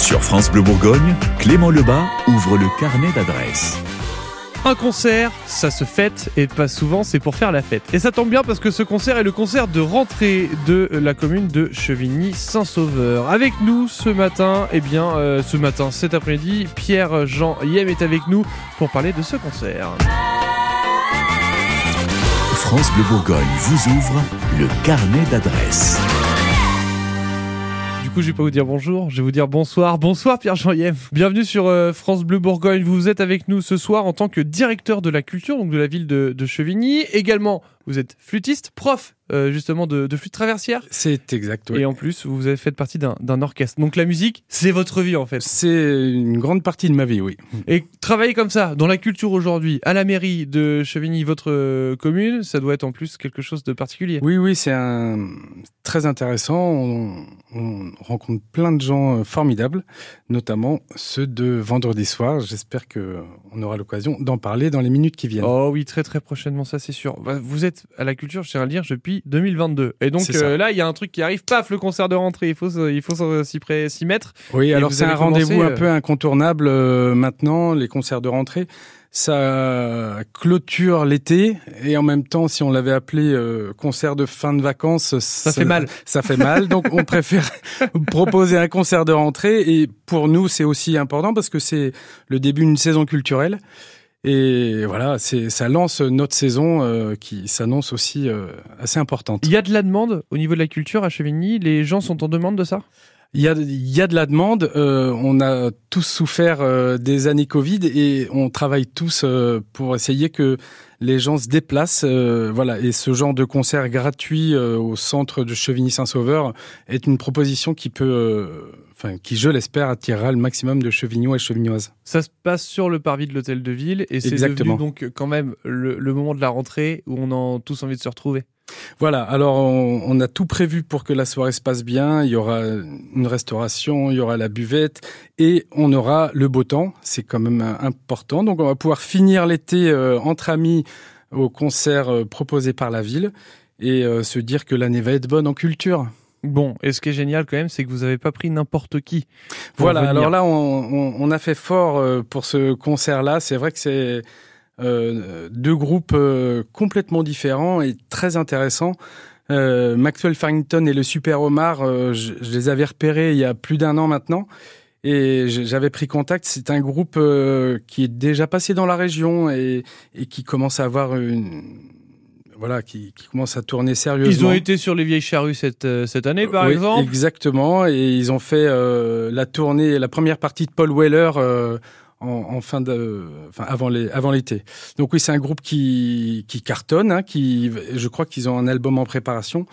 Sur France Bleu Bourgogne, Clément Lebas ouvre le carnet d'adresses. Un concert, ça se fête et pas souvent, c'est pour faire la fête. Et ça tombe bien parce que ce concert est le concert de rentrée de la commune de Chevigny-Saint-Sauveur. Avec nous ce matin, eh bien, euh, ce matin, cet après-midi, Pierre-Jean Yem est avec nous pour parler de ce concert. France Bleu Bourgogne vous ouvre le carnet d'adresses. Du coup, je vais pas vous dire bonjour, je vais vous dire bonsoir. Bonsoir Pierre-Jean. Bienvenue sur euh, France Bleu Bourgogne. Vous êtes avec nous ce soir en tant que directeur de la culture, donc de la ville de Chevigny. Également, vous êtes flûtiste, prof euh, justement de, de flûte traversière. C'est exact. Et en plus, vous avez fait partie d'un orchestre. Donc la musique, c'est votre vie en fait. C'est une grande partie de ma vie, oui. Et travailler comme ça, dans la culture aujourd'hui, à la mairie de Chevigny, votre euh, commune, ça doit être en plus quelque chose de particulier. Oui, oui, c'est un très intéressant. On, on rencontre plein de gens euh, formidables, notamment ceux de vendredi soir. J'espère que on aura l'occasion d'en parler dans les minutes qui viennent. Oh oui, très très prochainement, ça c'est sûr. Bah, Vous êtes à la culture, je tiens à le dire, depuis 2022. Et donc euh, là, il y a un truc qui arrive, paf, le concert de rentrée, il faut, il faut s'y mettre. Oui, Et alors c'est un rendez-vous un peu incontournable euh, maintenant, les concerts de rentrée. Ça clôture l'été et en même temps, si on l'avait appelé euh, concert de fin de vacances, ça, fait mal. Ça fait mal, donc on préfère proposer un concert de rentrée. Et pour nous, c'est aussi important parce que c'est le début d'une saison culturelle. Et voilà, ça lance notre saison euh, qui s'annonce aussi euh, assez importante. Il y a de la demande au niveau de la culture à Chevigny, les gens sont en demande de ça? Il y a, y a de la demande. euh, on a tous souffert euh, des années Covid et on travaille tous euh, pour essayer que les gens se déplacent. euh, voilà. Et ce genre de concert gratuit euh, au centre de Chevigny-Saint-Sauveur est une proposition qui peut, euh, enfin, qui je l'espère attirera le maximum de Chevignois et Chevignoises. Ça se passe sur le parvis de l'hôtel de ville et c'est Exactement. devenu donc quand même le, le moment de la rentrée où on a tous envie de se retrouver. Voilà, alors on, on a tout prévu pour que la soirée se passe bien. Il y aura une restauration, il y aura la buvette et on aura le beau temps. C'est quand même important. Donc on va pouvoir finir l'été euh, entre amis au concert euh, proposé par la ville et euh, se dire que l'année va être bonne en culture. Bon, et ce qui est génial quand même, c'est que vous avez pas pris n'importe qui. Voilà, venir. alors là, on, on- on a fait fort pour ce concert-là. C'est vrai que c'est euh, deux groupes euh, complètement différents et très intéressants. Euh, Maxwell Farrington et le Super Omar, euh, je, je les avais repérés il y a plus d'un an maintenant. Et j'avais pris contact. C'est un groupe qui est déjà passé dans la région et, et qui commence à avoir une... Voilà, qui, qui commence à tourner sérieusement. Ils ont été sur les vieilles charrues cette, cette année, par Oui, exemple? Exactement, et ils ont fait euh, la tournée, la première partie de Paul Weller euh, en, en fin de, enfin avant les, avant l'été. Donc oui, c'est un groupe qui qui cartonne, hein, qui, je crois qu'ils ont un album en préparation.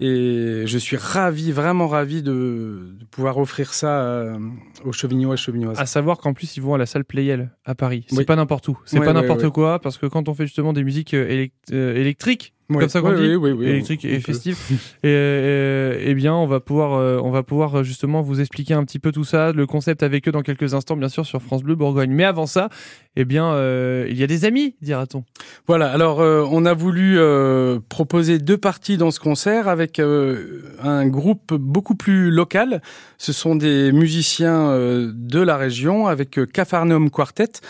Et je suis ravi, vraiment ravi de, de pouvoir offrir ça euh, aux Chevignois et Chevignoises. À savoir qu'en plus, ils vont à la salle Playel à Paris. C'est Oui. pas n'importe où. C'est pas n'importe quoi, parce que quand on fait justement des musiques euh, élect- euh, électriques, Ouais, comme ça qu'on ouais, dit, oui, oui, on- et festives, et, euh, eh bien, on va pouvoir, euh, on va pouvoir euh, justement vous expliquer un petit peu tout ça, le concept avec eux dans quelques instants, bien sûr, sur France Bleu Bourgogne. Mais avant ça, eh bien, euh, il y a des amis, dira-t-on. Voilà, alors euh, on a voulu euh, proposer deux parties dans ce concert avec euh, un groupe beaucoup plus local. Ce sont des musiciens euh, de la région avec euh, Capharnaüm Quartet.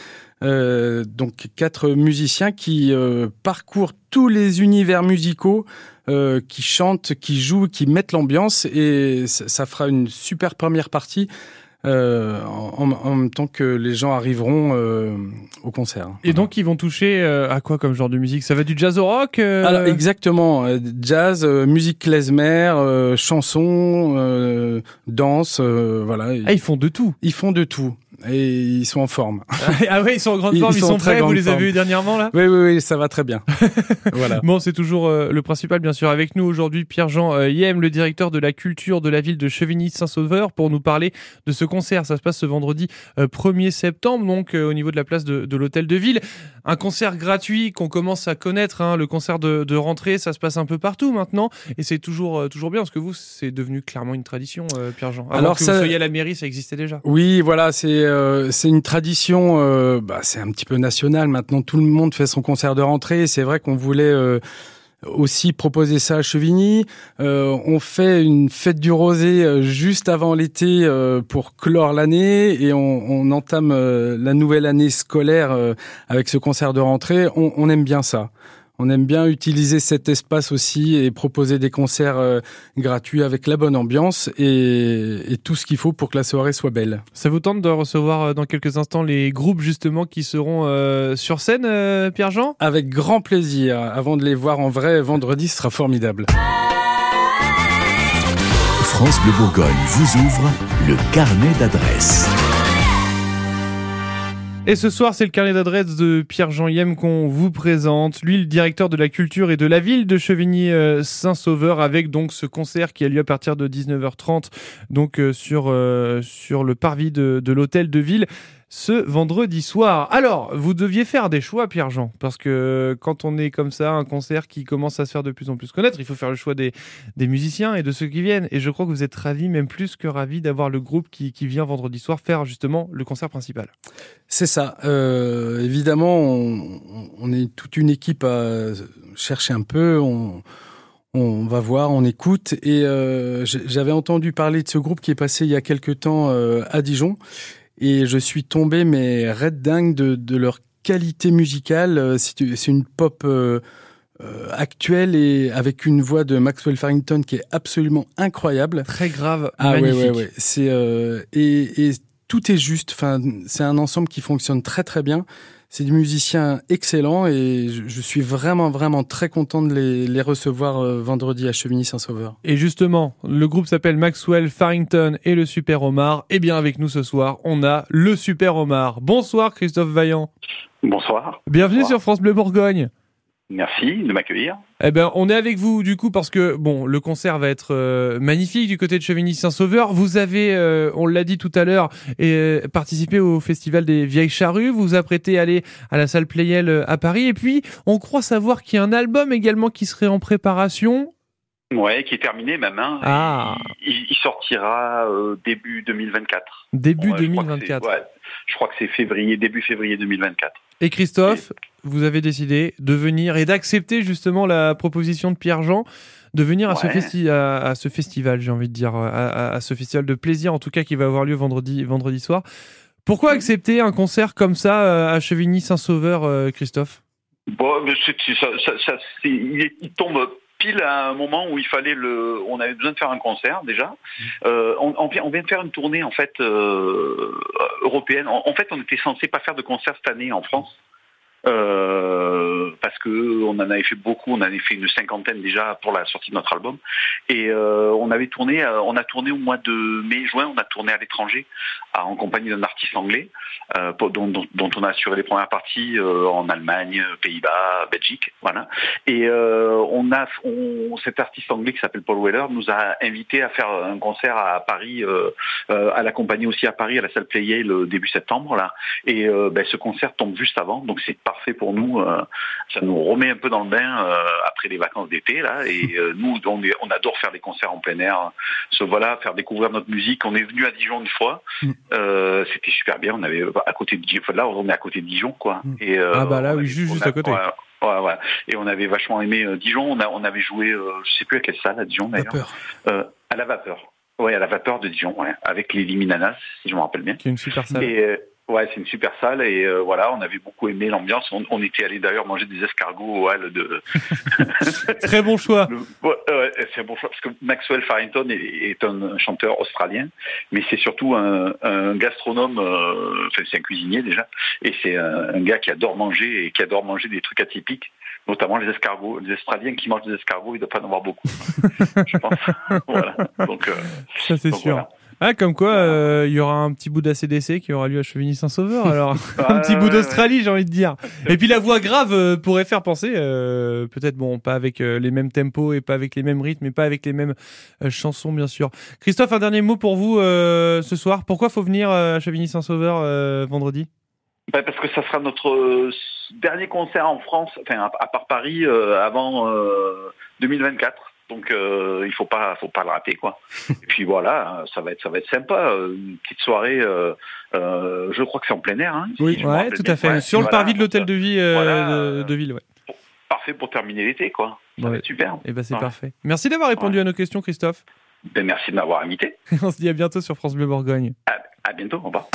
Euh, donc quatre musiciens qui euh, parcourent tous les univers musicaux, euh, qui chantent, qui jouent, qui mettent l'ambiance et ça, ça fera une super première partie euh, en, en même temps que les gens arriveront euh, au concert. Et donc, ils vont toucher euh, à quoi comme genre de musique? Ça va du jazz au rock euh, Alors exactement, euh, jazz, musique klezmer, euh, chanson, euh, danse, euh, voilà. Ah, ils font de tout. Ils font de tout et ils sont en forme. ah ouais, ils sont en grande forme, ils ils sont sont prêts. Vous les avez vus dernièrement là? Oui, oui, oui, ça va très bien. voilà. Bon, c'est toujours euh, le principal, bien sûr. Avec nous aujourd'hui, Pierre-Jean euh, Yem, le directeur de la culture de la ville de Chevigny-Saint-Sauveur, pour nous parler de ce concert. Ça se passe ce vendredi euh, 1er septembre, donc euh, au niveau de la place de, de l'hôtel de ville. Un concert gratuit qu'on commence à connaître, hein, le concert de, de rentrée, ça se passe un peu partout maintenant, et c'est toujours euh, toujours bien parce que vous, c'est devenu clairement une tradition, euh, Pierre-Jean. Alors que ça- vous soyez à la mairie, ça existait déjà. Oui, voilà, c'est euh, c'est une tradition, euh, bah, c'est un petit peu national. Maintenant, tout le monde fait son concert de rentrée. C'est vrai qu'on voulait euh, aussi proposer ça à Chevigny. on fait une fête du rosé juste avant l'été pour clore l'année et on, on entame la nouvelle année scolaire avec ce concert de rentrée. On, on aime bien ça. On aime bien utiliser cet espace aussi et proposer des concerts euh, gratuits avec la bonne ambiance et, tout ce qu'il faut pour que la soirée soit belle. Ça vous tente de recevoir euh, dans quelques instants les groupes justement qui seront euh, sur scène, Pierre-Jean? Avec grand plaisir. Avant de les voir en vrai, vendredi, ce sera formidable. France Bleu Bourgogne vous ouvre le carnet d'adresses. Et ce soir, c'est le carnet d'adresse de Pierre-Jean Yem qu'on vous présente. Lui, le directeur de la culture et de la ville de Chevigny-Saint-Sauveur, avec donc ce concert qui a lieu à partir de 19h30, donc euh, sur, euh, sur le parvis de, de l'hôtel de ville ce vendredi soir. Alors, vous deviez faire des choix, Pierre-Jean, parce que quand on est comme ça, un concert qui commence à se faire de plus en plus connaître, il faut faire le choix des, musiciens et de ceux qui viennent. Et je crois que vous êtes ravis, même plus que ravis, d'avoir le groupe qui, vient vendredi soir faire justement le concert principal. C'est ça. Euh, évidemment, on, est toute une équipe à chercher un peu. On, va voir, on écoute. Et euh, j'avais entendu parler de ce groupe qui est passé il y a quelque temps euh, à Dijon et je suis tombé mais red dingue de, de leur qualité musicale. Euh, c'est une pop euh, euh, actuelle et avec une voix de Maxwell Farrington qui est absolument incroyable. Très grave, ah, magnifique. Ouais, ouais, ouais. C'est euh, et, et tout est juste. Enfin, c'est un ensemble qui fonctionne très très bien. C'est des musiciens excellents et je, suis vraiment, vraiment très content de les, recevoir euh, vendredi à Chevigny-Saint-Sauveur. Et justement, le groupe s'appelle Maxwell Farrington et le Super Omar. Et eh bien avec nous ce soir, on a le Super Omar. Bonsoir Christophe Vaillant. Bonsoir. Bienvenue sur France Bleu Bourgogne. Merci de m'accueillir. Eh ben, on est avec vous du coup parce que bon, le concert va être euh, magnifique du côté de Chevigny-Saint-Sauveur. Vous avez, euh, on l'a dit tout à l'heure, euh, participé au festival des Vieilles Charrues. Vous vous apprêtez à aller à la salle Playel à Paris. Et puis, on croit savoir qu'il y a un album également qui serait en préparation. Ouais, qui est terminé même. Hein. Ah. Il, sortira début 2024. Début 2024. Je crois que c'est février, début février 2024. Et Christophe, vous avez décidé de venir et d'accepter justement la proposition de Pierre-Jean de venir à, ce à, ce festival, j'ai envie de dire, à, ce festival de plaisir, en tout cas qui va avoir lieu vendredi, vendredi soir. Pourquoi accepter un concert comme ça euh, à Chevigny-Saint-Sauveur, euh, Christophe? Bon, ça, il tombe pile à un moment où il fallait le, on avait besoin de faire un concert déjà. Mmh. Euh, on, on, vient de faire une tournée en fait européenne. En, en, fait, on était censé pas faire de concert cette année en France. Euh, parce que on en avait fait beaucoup, on en avait fait une cinquantaine déjà pour la sortie de notre album, et euh, on avait tourné, euh, on a tourné au mois de mai-juin, on a tourné à l'étranger en compagnie d'un artiste anglais dont, on a assuré les premières parties en Allemagne, Pays-Bas, Belgique, voilà. Et on a, cet artiste anglais qui s'appelle Paul Weller nous a invité à faire un concert à Paris, à la compagnie aussi à Paris à la salle Play le début septembre là. Et ben, ce concert tombe juste avant, donc c'est parfait pour nous. Euh, nous remet un peu dans le bain euh, après les vacances d'été là. Et euh, nous, on, on, adore faire des concerts en plein air. Se voilà, faire découvrir notre musique. On est venu à Dijon une fois. Mm. C'était super bien. On avait à côté de Dijon. Là, on est à côté de Dijon, quoi. Mm. Et, ah bah là, oui, juste, à côté. Ouais, ouais. Et on avait vachement aimé Dijon. On, a, on avait joué, je sais plus à quelle salle à Dijon d'ailleurs. à la vapeur. Ouais, à la vapeur de Dijon, ouais, avec les Liminanas, si je me rappelle bien. C'est une super salle. Et, Ouais, c'est une super salle et euh, voilà, on avait beaucoup aimé l'ambiance. On, on, était allé d'ailleurs manger des escargots au hall de. Très bon choix. ouais, c'est un bon choix parce que Maxwell Farrington est, est un chanteur australien, mais c'est surtout un, un gastronome. Euh, enfin, c'est un cuisinier déjà, et c'est un, un, gars qui adore manger et qui adore manger des trucs atypiques, notamment les escargots. Les Australiens qui mangent des escargots, ils doivent pas en avoir beaucoup, je pense. voilà. Donc. Euh, Ça c'est sûr. Ah, comme quoi, euh, il y aura un petit bout d'ACDC qui aura lieu à Chevigny-Saint-Sauveur, alors. un petit bout d'Australie, j'ai envie de dire. Et puis la voix grave euh, pourrait faire penser, euh, peut-être, bon, pas avec les mêmes tempos et pas avec les mêmes rythmes et pas avec les mêmes chansons, bien sûr. Christophe, un dernier mot pour vous ce soir. Pourquoi faut venir à Chevigny-Saint-Sauveur vendredi? Bah, Parce que ça sera notre dernier concert en France, enfin, à part Paris, avant 2024. Donc euh, il faut pas faut pas le rater quoi. Et puis voilà, ça va être ça va être sympa, une petite soirée. Euh, euh, je crois que c'est en plein air. Hein, oui, ouais, tout à fait. Sur le parvis de l'hôtel de vie de, ville, ouais. Parfait pour terminer l'été quoi. Ça va être super. Et ben c'est Ouais. parfait. Merci d'avoir répondu Ouais. à nos questions, Christophe. Ben, merci de m'avoir invité. On se dit à bientôt sur France Bleu Bourgogne. À, à bientôt. Au revoir.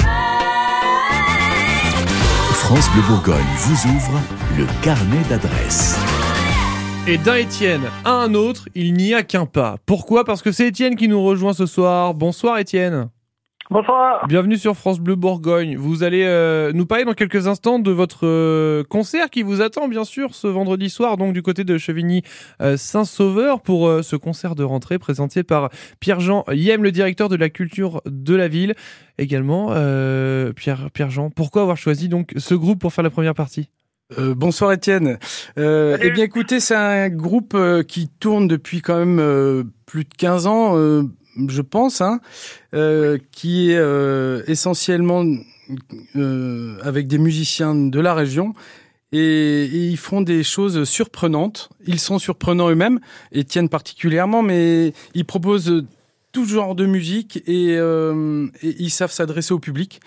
France Bleu Bourgogne vous ouvre le carnet d'adresses. Et d'un Étienne à un autre, il n'y a qu'un pas. Pourquoi? Parce que c'est Étienne qui nous rejoint ce soir. Bonsoir Étienne. Bonsoir. Bienvenue sur France Bleu Bourgogne. Vous allez euh, nous parler dans quelques instants de votre euh, concert qui vous attend bien sûr ce vendredi soir donc du côté de Chevigny euh, Saint-Sauveur pour ce concert de rentrée présenté par Pierre-Jean Yem, le directeur de la culture de la ville. Également Pierre Pierre-Jean, pourquoi avoir choisi donc ce groupe pour faire la première partie? Euh, bonsoir Étienne. Euh, eh bien écoutez, c'est un groupe euh, qui tourne depuis quand même euh, plus de 15 ans, euh, je pense, hein, euh, qui est euh, essentiellement euh, avec des musiciens de la région. Et, et ils font des choses surprenantes. Ils sont surprenants eux-mêmes, Étienne particulièrement, mais ils proposent tout genre de musique et, euh, et ils savent s'adresser au public.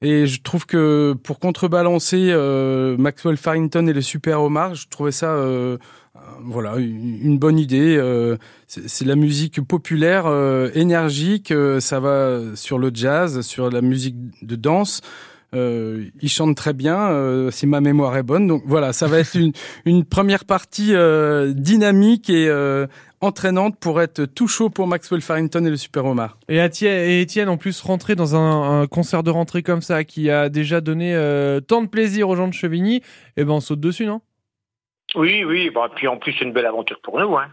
Et je trouve que pour contrebalancer euh, Maxwell Farrington et le Super Omar, je trouvais ça euh, euh, voilà une bonne idée. Euh, c'est la musique populaire, euh, énergique. euh, ça va sur le jazz, sur la musique de danse. Euh, ils chantent très bien, euh, si ma mémoire est bonne. Donc voilà, ça va être une, une première partie euh, dynamique et euh, entraînante pour être tout chaud pour Maxwell Farrington et le Super Omar. Et Étienne, en plus, rentrer dans un, un concert de rentrée comme ça, qui a déjà donné euh, tant de plaisir aux gens de Chevigny, eh ben on saute dessus, non? Oui, oui. Bon, puis en plus, c'est une belle aventure pour nous. Hein.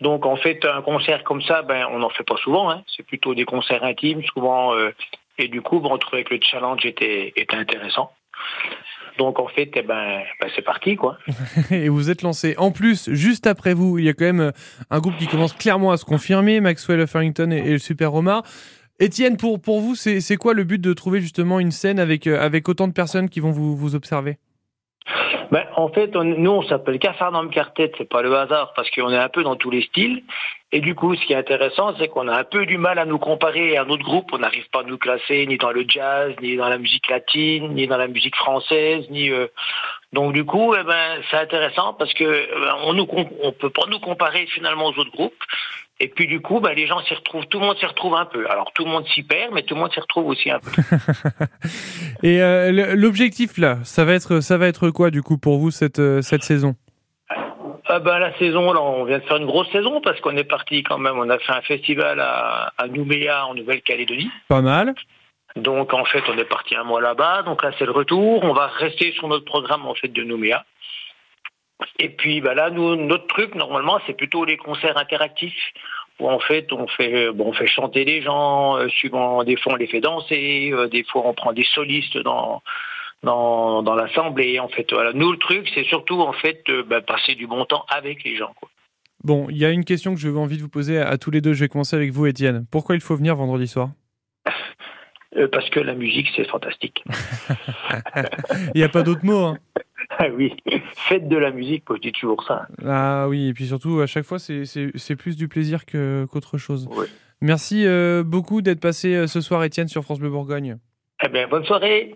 Donc, en fait, un concert comme ça, ben, on n'en fait pas souvent. Hein. C'est plutôt des concerts intimes, souvent. euh, et du coup, ben, on trouvait que le challenge était, était intéressant. Donc, en fait, eh ben, ben, c'est parti, quoi. Et vous êtes lancé. En plus, juste après vous, il y a quand même euh, un groupe qui commence clairement à se confirmer, Maxwell Farrington et, et le Super Omar. Étienne, pour, pour vous, c'est quoi le but de trouver justement une scène avec, euh, avec autant de personnes qui vont vous, vous observer? Ben, en fait, on- nous, on s'appelle Cafarnaum Quartet, c'est pas le hasard, parce qu'on est un peu dans tous les styles. Et du coup, ce qui est intéressant, c'est qu'on a un peu du mal à nous comparer à un autre groupe. On n'arrive pas à nous classer ni dans le jazz, ni dans la musique latine, ni dans la musique française, ni. euh, Donc du coup, eh ben, c'est intéressant parce que eh ben, on nous on peut pas nous comparer finalement aux autres groupes. Et puis du coup, ben, les gens s'y retrouvent, tout le monde s'y retrouve un peu. Alors tout le monde s'y perd, mais tout le monde s'y retrouve aussi un peu. Et euh, l'objectif là, ça va être ça va être quoi du coup pour vous cette, euh, cette saison? Ah ben, la saison, là, on vient de faire une grosse saison parce qu'on est parti quand même. On a fait un festival à, à Nouméa en Nouvelle-Calédonie. Pas mal. Donc en fait, on est parti un mois là-bas. Donc là, c'est le retour. On va rester sur notre programme en fait de Nouméa. Et puis bah là, nous, notre truc normalement, c'est plutôt les concerts interactifs où en fait on fait bon, on fait chanter les gens. euh, suivant des fois on les fait danser. euh, des fois on prend des solistes dans dans, dans l'assemblée. En fait, voilà. Nous, le truc, c'est surtout en fait euh, bah, passer du bon temps avec les gens. Quoi. Bon, il y a une question que j'ai envie de vous poser à, à tous les deux. Je vais commencer avec vous, Étienne. Pourquoi il faut venir vendredi soir? Euh, parce que la musique, c'est fantastique. Il n'y a pas d'autre mot. Hein. Ah oui, faites de la musique, moi, je dis toujours ça. Ah oui, et puis surtout, à chaque fois, c'est- plus du plaisir qu'autre chose. Merci euh, beaucoup d'être passé ce soir, Étienne, sur France Bleu Bourgogne. Eh bien, bonne soirée.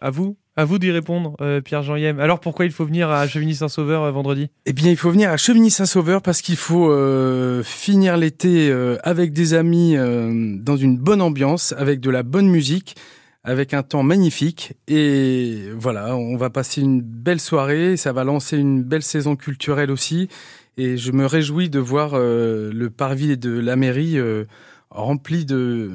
À vous, à vous d'y répondre, euh, Pierre-Jean Yem. Alors, pourquoi il faut venir à Chevigny-Saint-Sauveur euh, vendredi? Eh bien, il faut venir à Chevigny-Saint-Sauveur parce qu'il faut euh, finir l'été avec des amis dans une bonne ambiance, avec de la bonne musique, avec un temps magnifique. Et voilà, on va passer une belle soirée. Ça va lancer une belle saison culturelle aussi. Et je me réjouis de voir le parvis de la mairie rempli de,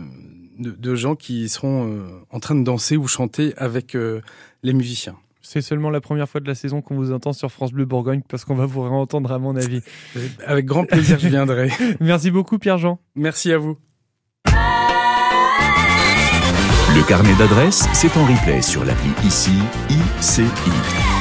de, de gens qui seront euh, en train de danser ou chanter avec euh, les musiciens. C'est seulement la première fois de la saison qu'on vous entend sur France Bleu Bourgogne parce qu'on va vous réentendre, à mon avis. Avec grand plaisir, je viendrai. Merci beaucoup, Pierre-Jean. Merci à vous. Le carnet d'adresses, c'est en replay sur l'appli ICI, ICI.